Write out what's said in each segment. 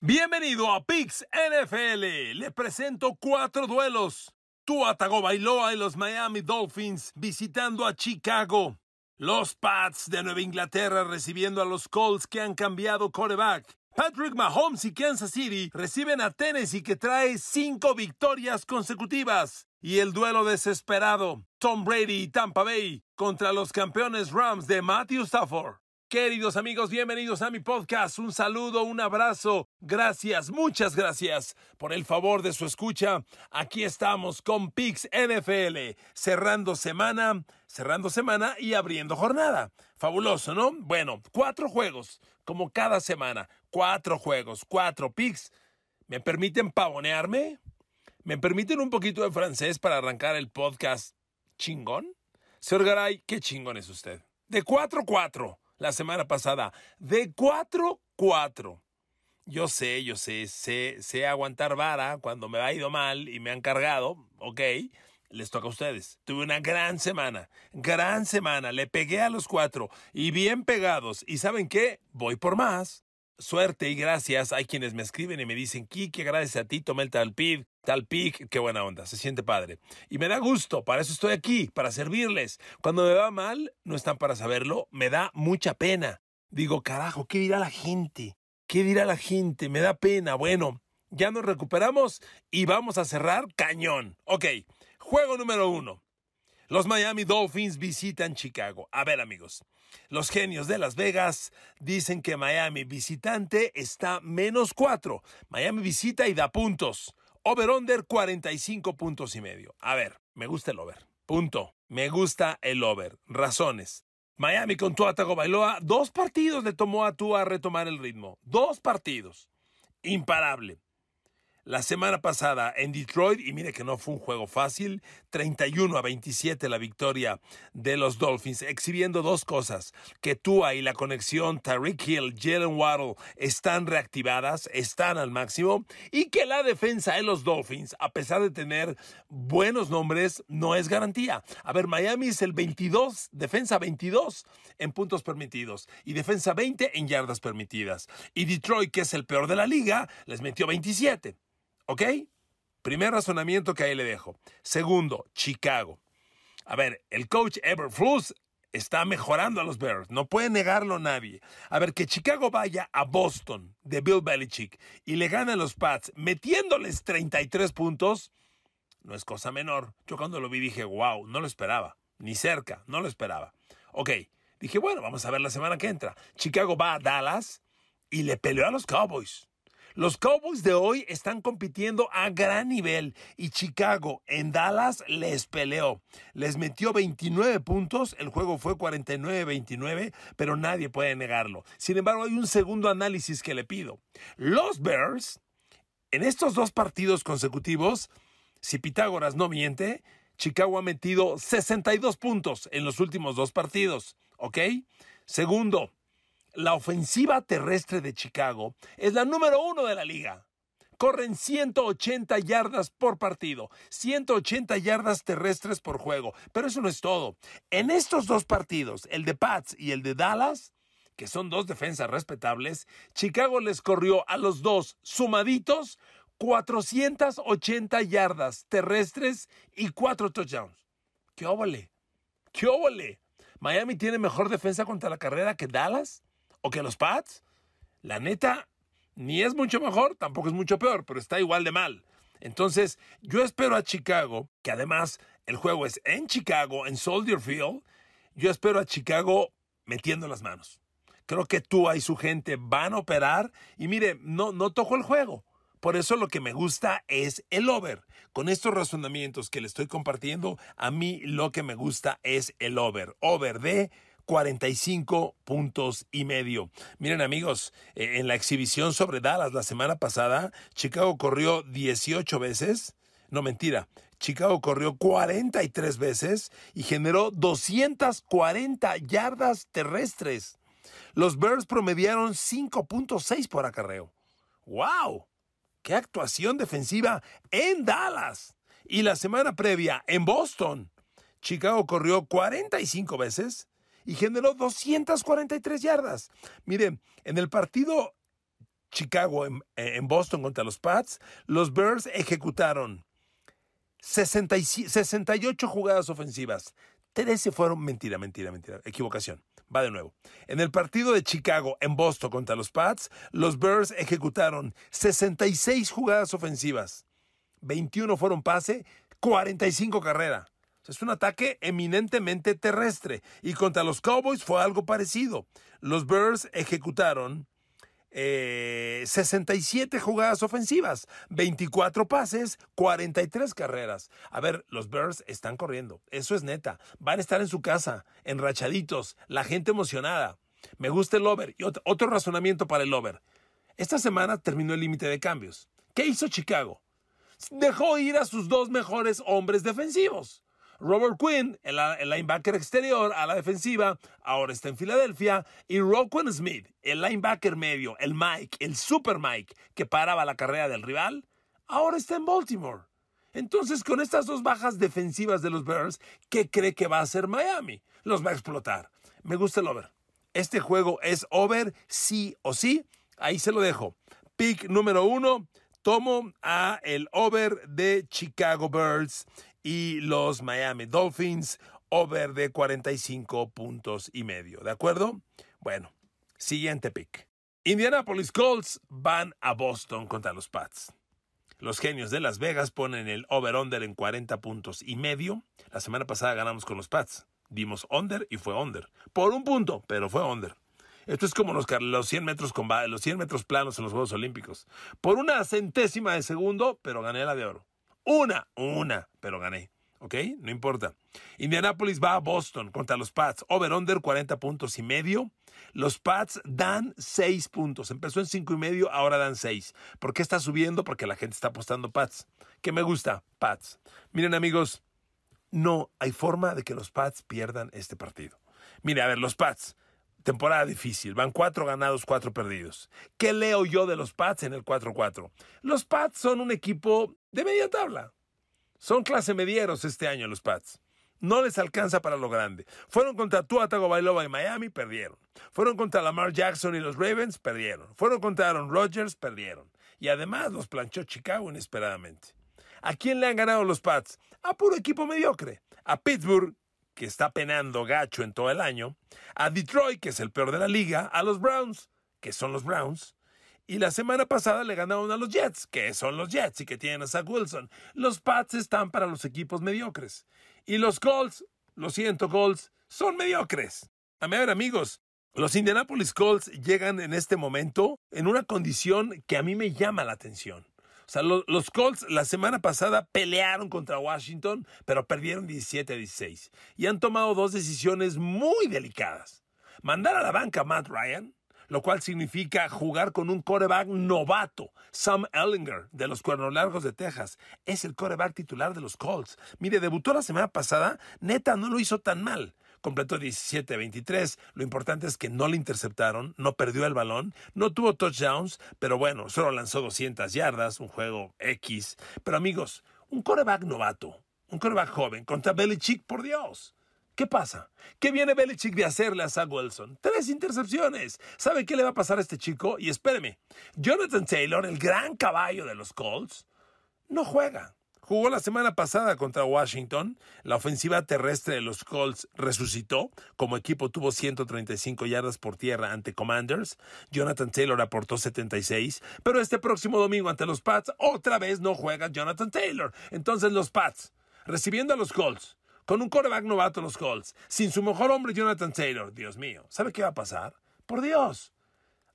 Bienvenido a Pix NFL. Le presento cuatro duelos. Tua Tagovailoa y los Miami Dolphins visitando a Chicago. Los Pats de Nueva Inglaterra recibiendo a los Colts que han cambiado quarterback. Patrick Mahomes y Kansas City reciben a Tennessee que trae cinco victorias consecutivas. Y el duelo desesperado. Tom Brady y Tampa Bay contra los campeones Rams de Matthew Stafford. Queridos amigos, bienvenidos a mi podcast. Un saludo, un abrazo. Gracias, muchas gracias por el favor de su escucha. Aquí estamos con Pix NFL, cerrando semana, cerrando semana y abriendo jornada. Fabuloso, ¿no? Bueno, cuatro juegos, como cada semana. Cuatro juegos, cuatro Pix. ¿Me permiten pavonearme? ¿Me permiten un poquito de francés para arrancar el podcast chingón? Señor Garay, qué chingón es usted. De cuatro, cuatro la semana pasada. De 4-4. Yo sé, yo sé, sé, sé aguantar vara cuando me ha ido mal y me han cargado, ok, les toca a ustedes. Tuve una gran semana, gran semana, le pegué a los cuatro y bien pegados. ¿Y saben qué? Voy por más. Suerte y gracias. Hay quienes me escriben y me dicen, Kike, gracias a ti, tomé el talpid, talpic, qué buena onda, se siente padre. Y me da gusto, para eso estoy aquí, para servirles. Cuando me va mal, no están para saberlo, me da mucha pena. Digo, carajo, ¿qué dirá la gente? ¿Qué dirá la gente? Me da pena. Bueno, ya nos recuperamos y vamos a cerrar cañón. Ok, juego número uno. Los Miami Dolphins visitan Chicago. A ver amigos, los genios de Las Vegas dicen que Miami visitante está menos cuatro. Miami visita y da puntos. Over-under 45 puntos y medio. A ver, me gusta el over. Punto. Me gusta el over. Razones. Miami con Tua Tagovailoa, dos partidos le tomó a Tua a retomar el ritmo. Dos partidos. Imparable la semana pasada en Detroit, y mire que no fue un juego fácil, 31 a 27 la victoria de los Dolphins, exhibiendo dos cosas, que Tua y la conexión Tariq Hill, Jalen Waddle están reactivadas, están al máximo, y que la defensa de los Dolphins, a pesar de tener buenos nombres, no es garantía. A ver, Miami es el 22, defensa 22 en puntos permitidos, y defensa 20 en yardas permitidas. Y Detroit, que es el peor de la liga, les metió 27. ¿Ok? Primer razonamiento que ahí le dejo. Segundo, Chicago. A ver, el coach Everflus está mejorando a los Bears. No puede negarlo nadie. A ver, que Chicago vaya a Boston de Bill Belichick y le gane a los Pats metiéndoles 33 puntos, no es cosa menor. Yo cuando lo vi dije, wow, no lo esperaba. Ni cerca, no lo esperaba. Ok, dije, bueno, vamos a ver la semana que entra. Chicago va a Dallas y le peleó a los Cowboys. Los Cowboys de hoy están compitiendo a gran nivel y Chicago en Dallas les peleó. Les metió 29 puntos, el juego fue 49-29, pero nadie puede negarlo. Sin embargo, hay un segundo análisis que le pido. Los Bears, en estos dos partidos consecutivos, si Pitágoras no miente, Chicago ha metido 62 puntos en los últimos dos partidos, ¿ok? Segundo, la ofensiva terrestre de Chicago es la número uno de la liga. Corren 180 yardas por partido, 180 yardas terrestres por juego. Pero eso no es todo. En estos dos partidos, el de Pats y el de Dallas, que son dos defensas respetables, Chicago les corrió a los dos sumaditos 480 yardas terrestres y cuatro touchdowns. ¡Qué óvole! ¡Qué óvole! ¿Miami tiene mejor defensa contra la carrera que Dallas? O que los Pats, la neta, ni es mucho mejor, tampoco es mucho peor, pero está igual de mal. Entonces, yo espero a Chicago, que además el juego es en Chicago, en Soldier Field, yo espero a Chicago metiendo las manos. Creo que tú y su gente van a operar y mire, no, no toco el juego. Por eso lo que me gusta es el over. Con estos razonamientos que le estoy compartiendo, a mí lo que me gusta es el over. Over de 45 puntos y medio. Miren amigos, eh, en la exhibición sobre Dallas la semana pasada, Chicago corrió 18 veces. No mentira, Chicago corrió 43 veces y generó 240 yardas terrestres. Los Bears promediaron 5.6 por acarreo. ¡Wow! ¡Qué actuación defensiva en Dallas! Y la semana previa en Boston, Chicago corrió 45 veces y generó 243 yardas. Miren, en el partido Chicago en, en Boston contra los Pats, los Bears ejecutaron 68 jugadas ofensivas. 13 fueron mentira, mentira, mentira, equivocación. Va de nuevo. En el partido de Chicago en Boston contra los Pats, los Bears ejecutaron 66 jugadas ofensivas. 21 fueron pase, 45 carrera. Es un ataque eminentemente terrestre. Y contra los Cowboys fue algo parecido. Los Bears ejecutaron 67 eh, jugadas ofensivas, 24 pases, 43 carreras. A ver, los Bears están corriendo, eso es neta. Van a estar en su casa, enrachaditos, la gente emocionada. Me gusta el over. Y otro razonamiento para el over. Esta semana terminó el límite de cambios. ¿Qué hizo Chicago? Dejó ir a sus dos mejores hombres defensivos. Robert Quinn, el, linebacker exterior a la defensiva, ahora está en Filadelfia. Y Roquan Smith, el linebacker medio, el Mike, el Super Mike, que paraba la carrera del rival, ahora está en Baltimore. Entonces, con estas dos bajas defensivas de los Bears, ¿qué cree que va a hacer Miami? Los va a explotar. Me gusta el over. Este juego es over sí o sí. Ahí se lo dejo. Pick número uno. Tomo a el over de Chicago Bears y los Miami Dolphins over de 45 puntos y medio. ¿De acuerdo? Bueno, siguiente pick. Indianapolis Colts van a Boston contra los Pats. Los genios de Las Vegas ponen el over-under en 40 puntos y medio. La semana pasada ganamos con los Pats. Dimos under y fue under. Por un punto, pero fue under. Esto es como los, los, 100 metros los 100 metros planos en los Juegos Olímpicos. Por una centésima de segundo, pero gané la de oro. Una, una, pero gané. ¿Ok? No importa. Indianapolis va a Boston contra los Pats. Over-under 40 puntos y medio. Los Pats dan 6 puntos. Empezó en 5 y medio, ahora dan 6. ¿Por qué está subiendo? Porque la gente está apostando Pats. ¿Qué me gusta? Pats. Miren amigos, no hay forma de que los Pats pierdan este partido. Mire, a ver, los Pats. Temporada difícil. Van 4 ganados, 4 perdidos. ¿Qué leo yo de los Pats en el 4-4? Los Pats son un equipo de media tabla. Son clase medieros este año los Pats. No les alcanza para lo grande. Fueron contra Tua Tagovailoa y Miami, perdieron. Fueron contra Lamar Jackson y los Ravens, perdieron. Fueron contra Aaron Rodgers, perdieron. Y además los planchó Chicago inesperadamente. ¿A quién le han ganado los Pats? A puro equipo mediocre. A Pittsburgh, que está penando gacho en todo el año. A Detroit, que es el peor de la liga. A los Browns, que son los Browns. Y la semana pasada le ganaron a los Jets, que son los Jets y que tienen a Zach Wilson. Los Pats están para los equipos mediocres. Y los Colts, lo siento, Colts, son mediocres. A ver, amigos, los Indianapolis Colts llegan en este momento en una condición que a mí me llama la atención. O sea, los Colts la semana pasada pelearon contra Washington, pero perdieron 17 a 16. Y han tomado dos decisiones muy delicadas. Mandar a la banca a Matt Ryan lo cual significa jugar con un coreback novato. Sam Ellinger, de los Cuernos Largos de Texas, es el coreback titular de los Colts. Mire, debutó la semana pasada, neta, no lo hizo tan mal. Completó 17-23. Lo importante es que no le interceptaron, no perdió el balón, no tuvo touchdowns, pero bueno, solo lanzó 200 yardas, un juego X. Pero amigos, un coreback novato, un coreback joven contra Belichick, por Dios. ¿Qué pasa? ¿Qué viene Belichick de hacerle a Zach Wilson? Tres intercepciones. ¿Sabe qué le va a pasar a este chico? Y espéreme, Jonathan Taylor, el gran caballo de los Colts, no juega. Jugó la semana pasada contra Washington. La ofensiva terrestre de los Colts resucitó. Como equipo tuvo 135 yardas por tierra ante Commanders. Jonathan Taylor aportó 76. Pero este próximo domingo ante los Pats, otra vez no juega Jonathan Taylor. Entonces los Pats, recibiendo a los Colts, con un coreback novato los Colts, sin su mejor hombre Jonathan Taylor, Dios mío, ¿sabe qué va a pasar? Por Dios.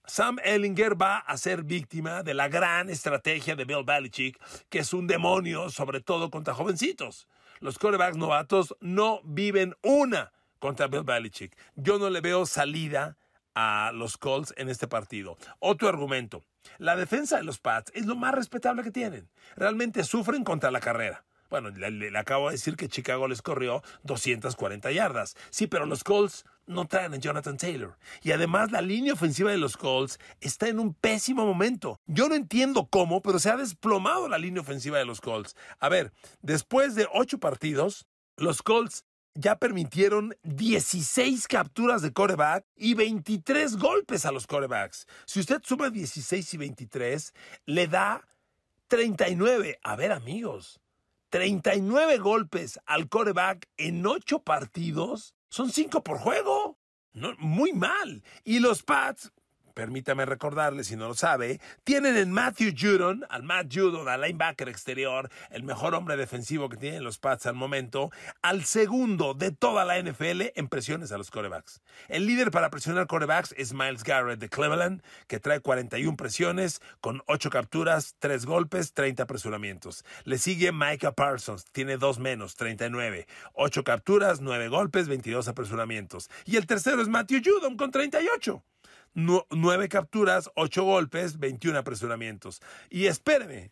Sam Ellinger va a ser víctima de la gran estrategia de Bill Belichick, que es un demonio, sobre todo contra jovencitos. Los corebacks novatos no viven una contra Bill Belichick. Yo no le veo salida a los Colts en este partido. Otro argumento. La defensa de los Pats es lo más respetable que tienen. Realmente sufren contra la carrera. Bueno, le, acabo de decir que Chicago les corrió 240 yardas. Sí, pero los Colts no traen a Jonathan Taylor. Y además la línea ofensiva de los Colts está en un pésimo momento. Yo no entiendo cómo, pero se ha desplomado la línea ofensiva de los Colts. A ver, después de ocho partidos, los Colts ya permitieron 16 capturas de coreback y 23 golpes a los corebacks. Si usted suma 16 y 23, le da 39. A ver, amigos, 39 golpes al coreback en 8 partidos son 5 por juego. No, muy mal. Y los Pats, permítame recordarle si no lo sabe, tienen en Matthew Judon, al Matt Judon, al linebacker exterior, el mejor hombre defensivo que tienen los Pats al momento, al segundo de toda la NFL en presiones a los corebacks. El líder para presionar corebacks es Miles Garrett de Cleveland, que trae 41 presiones con 8 capturas, 3 golpes, 30 apresuramientos. Le sigue Micah Parsons, tiene 2 menos, 39, 8 capturas, 9 golpes, 22 apresuramientos. Y el tercero es Matthew Judon con 38 nueve capturas, ocho golpes, 21 apresuramientos. Y espéreme,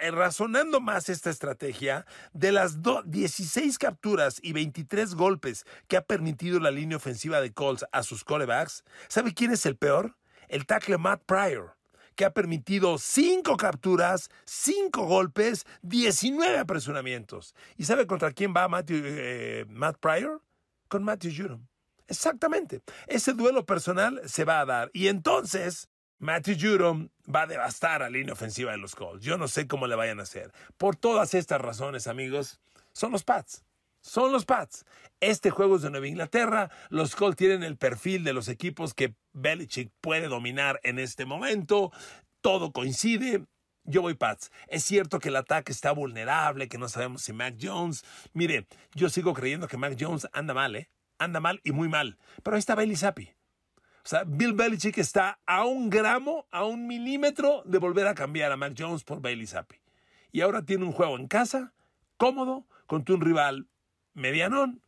eh, razonando más esta estrategia, de las 16 capturas y 23 golpes que ha permitido la línea ofensiva de Colts a sus corebacks, ¿sabe quién es el peor? El tackle Matt Pryor que ha permitido 5 capturas, 5 golpes, 19 apresuramientos. ¿Y sabe contra quién va eh, Matt Pryor? Con Matthew Judon. Exactamente. Ese duelo personal se va a dar. Y entonces, Matthew Judon va a devastar a la línea ofensiva de los Colts. Yo no sé cómo le vayan a hacer. Por todas estas razones, amigos, son los Pats. Son los Pats. Este juego es de Nueva Inglaterra. Los Colts tienen el perfil de los equipos que Belichick puede dominar en este momento. Todo coincide. Yo voy Pats. Es cierto que el ataque está vulnerable, que no sabemos si Mac Jones. Mire, yo sigo creyendo que Mac Jones anda mal, ¿eh? Anda mal y muy mal. Pero ahí está Bailey Zappi. O sea, Bill Belichick está a un gramo, a un milímetro de volver a cambiar a Mac Jones por Bailey Zappi. Y ahora tiene un juego en casa, cómodo, contra un rival medianón.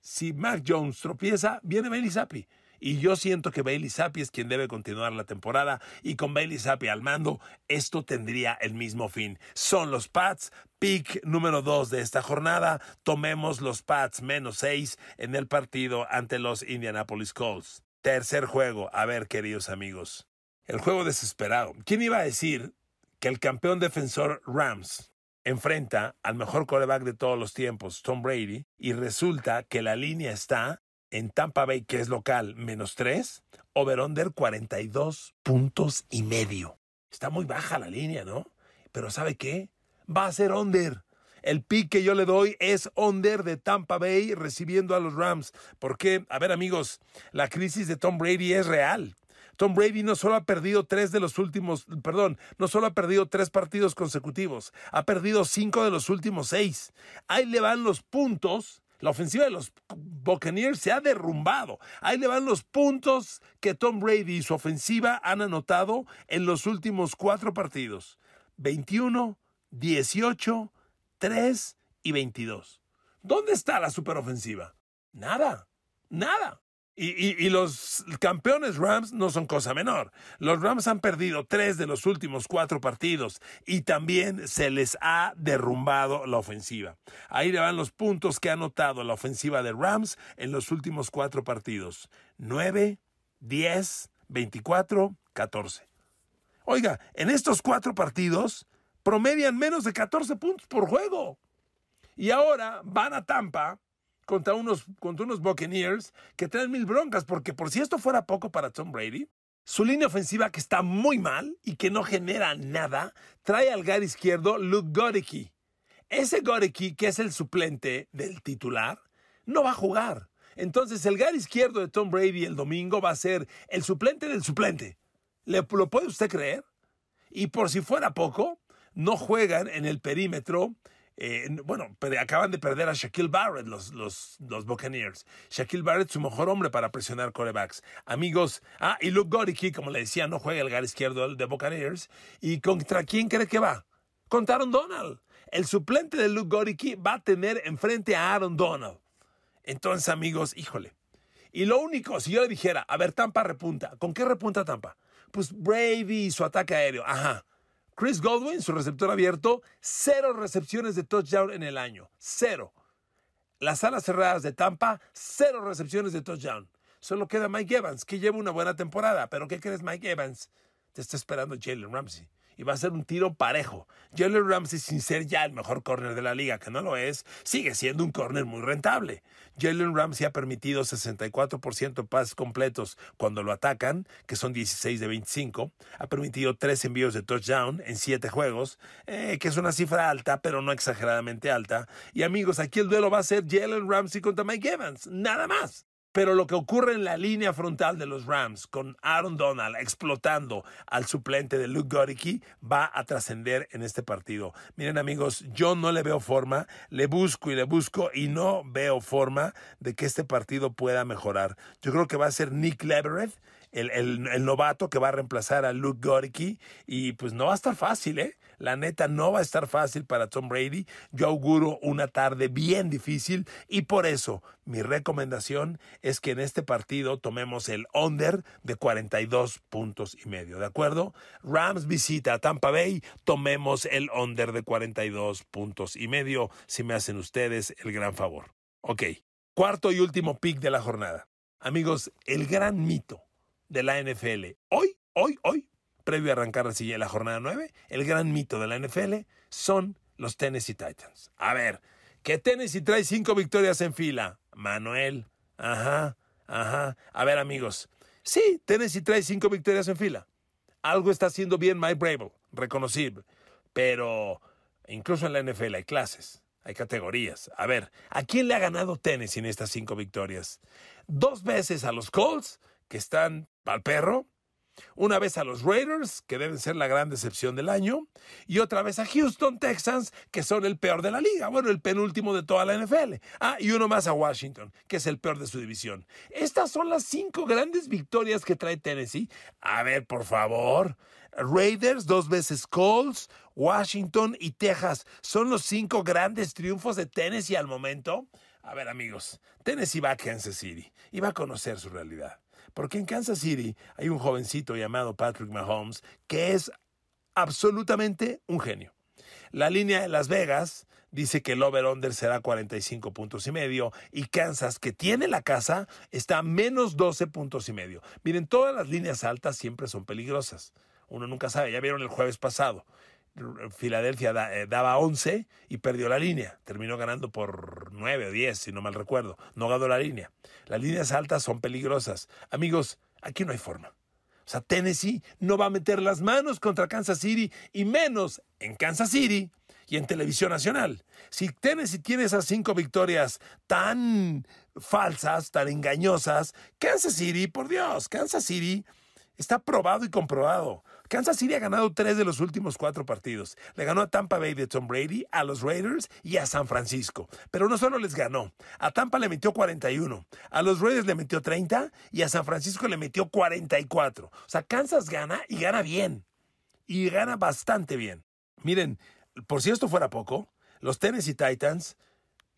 Si Mac Jones tropieza, viene Bailey Zappi. Y yo siento que Bailey Zappi es quien debe continuar la temporada y con Bailey Zappi al mando, esto tendría el mismo fin. Son los Pats, pick número 2 de esta jornada. Tomemos los Pats menos 6 en el partido ante los Indianapolis Colts. Tercer juego. A ver, queridos amigos. El juego desesperado. ¿Quién iba a decir que el campeón defensor Rams enfrenta al mejor coreback de todos los tiempos, Tom Brady, y resulta que la línea está en Tampa Bay, que es local, menos 3, over-under 42 puntos y medio. Está muy baja la línea, ¿no? Pero ¿sabe qué? Va a ser under. El pick que yo le doy es under de Tampa Bay recibiendo a los Rams. Porque, a ver amigos, la crisis de Tom Brady es real. Tom Brady no solo ha perdido tres de los últimos, perdón, no solo ha perdido tres partidos consecutivos, ha perdido cinco de los últimos seis. Ahí le van los puntos la ofensiva de los Buccaneers se ha derrumbado. Ahí le van los puntos que Tom Brady y su ofensiva han anotado en los últimos cuatro partidos. 21, 18, 3 y 22. ¿Dónde está la superofensiva? Nada, nada. Y, los campeones Rams no son cosa menor. Los Rams han perdido tres de los últimos cuatro partidos y también se les ha derrumbado la ofensiva. Ahí le van los puntos que ha anotado la ofensiva de Rams en los últimos cuatro partidos. 9, 10, 24, 14. Oiga, en estos cuatro partidos promedian menos de 14 puntos por juego. Y ahora van a Tampa contra unos, contra unos Buccaneers que traen mil broncas, porque por si esto fuera poco para Tom Brady, su línea ofensiva que está muy mal y que no genera nada, trae al gar izquierdo Luke Godicki. Ese Godicki, que es el suplente del titular, no va a jugar. Entonces el gar izquierdo de Tom Brady el domingo va a ser el suplente del suplente. ¿Le, ¿Lo puede usted creer? Y por si fuera poco, no juegan en el perímetro eh, bueno, acaban de perder a Shaquille Barrett, los, los, los Buccaneers. Shaquille Barrett, su mejor hombre para presionar corebacks. Amigos, ah, y Luke Goricki, como le decía, no juega el gar izquierdo de Buccaneers. ¿Y contra quién cree que va? Contra Aaron Donald. El suplente de Luke Goricki va a tener enfrente a Aaron Donald. Entonces, amigos, híjole. Y lo único, si yo le dijera, a ver, Tampa repunta. ¿Con qué repunta Tampa? Pues Brady y su ataque aéreo. Ajá. Chris Godwin, su receptor abierto, cero recepciones de touchdown en el año. Cero. Las alas cerradas de Tampa, cero recepciones de touchdown. Solo queda Mike Evans, que lleva una buena temporada. Pero ¿qué crees, Mike Evans? Te está esperando Jalen Ramsey. Y va a ser un tiro parejo. Jalen Ramsey, sin ser ya el mejor corner de la liga, que no lo es, sigue siendo un corner muy rentable. Jalen Ramsey ha permitido 64% de pases completos cuando lo atacan, que son 16 de 25. Ha permitido 3 envíos de touchdown en 7 juegos, eh, que es una cifra alta, pero no exageradamente alta. Y amigos, aquí el duelo va a ser Jalen Ramsey contra Mike Evans, nada más. Pero lo que ocurre en la línea frontal de los Rams con Aaron Donald explotando al suplente de Luke Goricki va a trascender en este partido. Miren amigos, yo no le veo forma, le busco y le busco y no veo forma de que este partido pueda mejorar. Yo creo que va a ser Nick Leverett. El, el, novato que va a reemplazar a Luke Goricki y pues no va a estar fácil, ¿eh? La neta no va a estar fácil para Tom Brady. Yo auguro una tarde bien difícil y por eso mi recomendación es que en este partido tomemos el under de 42 puntos y medio. ¿De acuerdo? Rams visita Tampa Bay, tomemos el under de 42 puntos y medio si me hacen ustedes el gran favor. Ok, cuarto y último pick de la jornada. Amigos, el gran mito de la NFL. Hoy, hoy, hoy previo a arrancar la, la jornada 9, el gran mito de la NFL son los Tennessee Titans. A ver, que Tennessee trae cinco victorias en fila. Manuel, ajá, ajá. A ver, amigos, sí, Tennessee trae cinco victorias en fila. Algo está haciendo bien Mike Brable, reconocible. Pero incluso en la NFL hay clases, hay categorías. A ver, ¿a quién le ha ganado Tennessee en estas cinco victorias? Dos veces a los Colts, que están al perro, una vez a los Raiders, que deben ser la gran decepción del año, y otra vez a Houston Texans, que son el peor de la liga, bueno, el penúltimo de toda la NFL. Ah, y uno más a Washington, que es el peor de su división. Estas son las cinco grandes victorias que trae Tennessee. A ver, por favor. Raiders, dos veces Colts, Washington y Texas. Son los cinco grandes triunfos de Tennessee al momento. A ver, amigos, Tennessee va a Kansas City y va a conocer su realidad. Porque en Kansas City hay un jovencito llamado Patrick Mahomes que es absolutamente un genio. La línea de Las Vegas dice que el over-under será 45 puntos y medio y Kansas, que tiene la casa, está a menos 12 puntos y medio. Miren, todas las líneas altas siempre son peligrosas. Uno nunca sabe, ya vieron el jueves pasado. Filadelfia eh, daba 11 y perdió la línea. Terminó ganando por 9 o 10, si no mal recuerdo. No ganó la línea. Las líneas altas son peligrosas. Amigos, aquí no hay forma. O sea, Tennessee no va a meter las manos contra Kansas City y menos en Kansas City y en televisión nacional. Si Tennessee tiene esas cinco victorias tan falsas, tan engañosas, Kansas City, por Dios, Kansas City está probado y comprobado. Kansas City ha ganado tres de los últimos cuatro partidos. Le ganó a Tampa Bay de Tom Brady, a los Raiders y a San Francisco. Pero no solo les ganó. A Tampa le metió 41, a los Raiders le metió 30 y a San Francisco le metió 44. O sea, Kansas gana y gana bien. Y gana bastante bien. Miren, por si esto fuera poco, los Tennessee Titans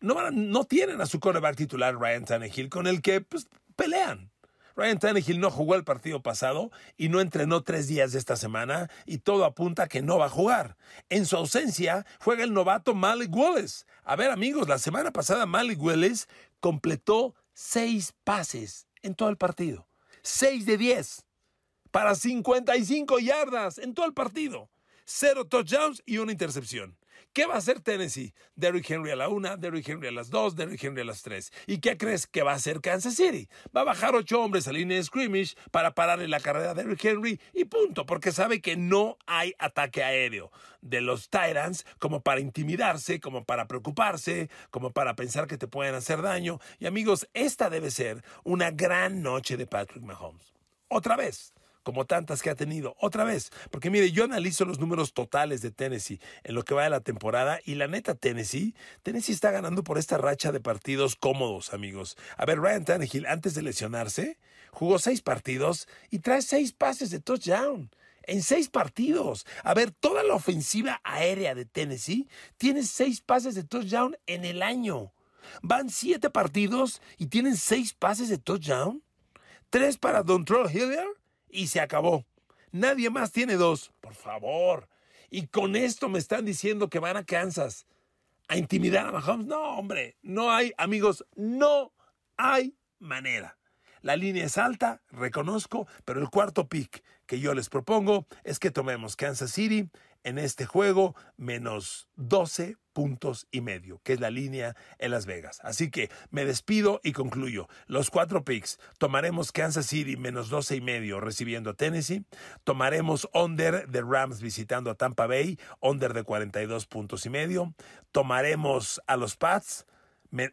no, no tienen a su coreback titular Ryan Tannehill con el que pues, pelean. Ryan Tannehill no jugó el partido pasado y no entrenó tres días de esta semana y todo apunta a que no va a jugar. En su ausencia juega el novato Malik Willis. A ver amigos, la semana pasada Malik Willis completó seis pases en todo el partido. Seis de diez. Para 55 yardas en todo el partido. Cero touchdowns y una intercepción. ¿Qué va a hacer Tennessee? Derrick Henry a la una, Derrick Henry a las dos, Derrick Henry a las tres. ¿Y qué crees que va a hacer Kansas City? Va a bajar ocho hombres a línea de scrimmage para pararle la carrera a Derrick Henry y punto, porque sabe que no hay ataque aéreo de los Tyrants como para intimidarse, como para preocuparse, como para pensar que te pueden hacer daño. Y amigos, esta debe ser una gran noche de Patrick Mahomes. Otra vez como tantas que ha tenido. Otra vez, porque mire, yo analizo los números totales de Tennessee en lo que va de la temporada y la neta Tennessee, Tennessee está ganando por esta racha de partidos cómodos, amigos. A ver, Ryan Tannehill, antes de lesionarse, jugó seis partidos y trae seis pases de touchdown en seis partidos. A ver, toda la ofensiva aérea de Tennessee tiene seis pases de touchdown en el año. Van siete partidos y tienen seis pases de touchdown. Tres para Dontrell Hilliard y se acabó. Nadie más tiene dos. Por favor. Y con esto me están diciendo que van a Kansas a intimidar a Mahomes. No, hombre, no hay, amigos, no hay manera. La línea es alta, reconozco, pero el cuarto pick, que yo les propongo es que tomemos Kansas City en este juego menos 12 puntos y medio, que es la línea en Las Vegas. Así que me despido y concluyo. Los cuatro picks. Tomaremos Kansas City menos 12 y medio recibiendo a Tennessee. Tomaremos under de Rams visitando a Tampa Bay, under de 42 puntos y medio. Tomaremos a los Pats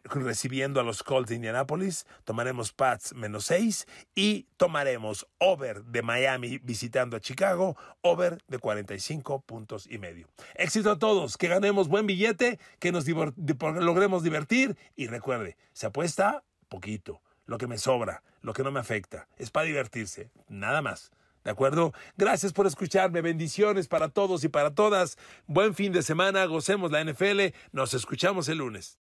recibiendo a los Colts de Indianapolis, tomaremos Pats menos 6 y tomaremos over de Miami visitando a Chicago, over de 45 puntos y medio. Éxito a todos, que ganemos buen billete, que nos logremos divertir y recuerde, se apuesta poquito, lo que me sobra, lo que no me afecta, es para divertirse, nada más. ¿De acuerdo? Gracias por escucharme. Bendiciones para todos y para todas. Buen fin de semana. Gocemos la NFL. Nos escuchamos el lunes.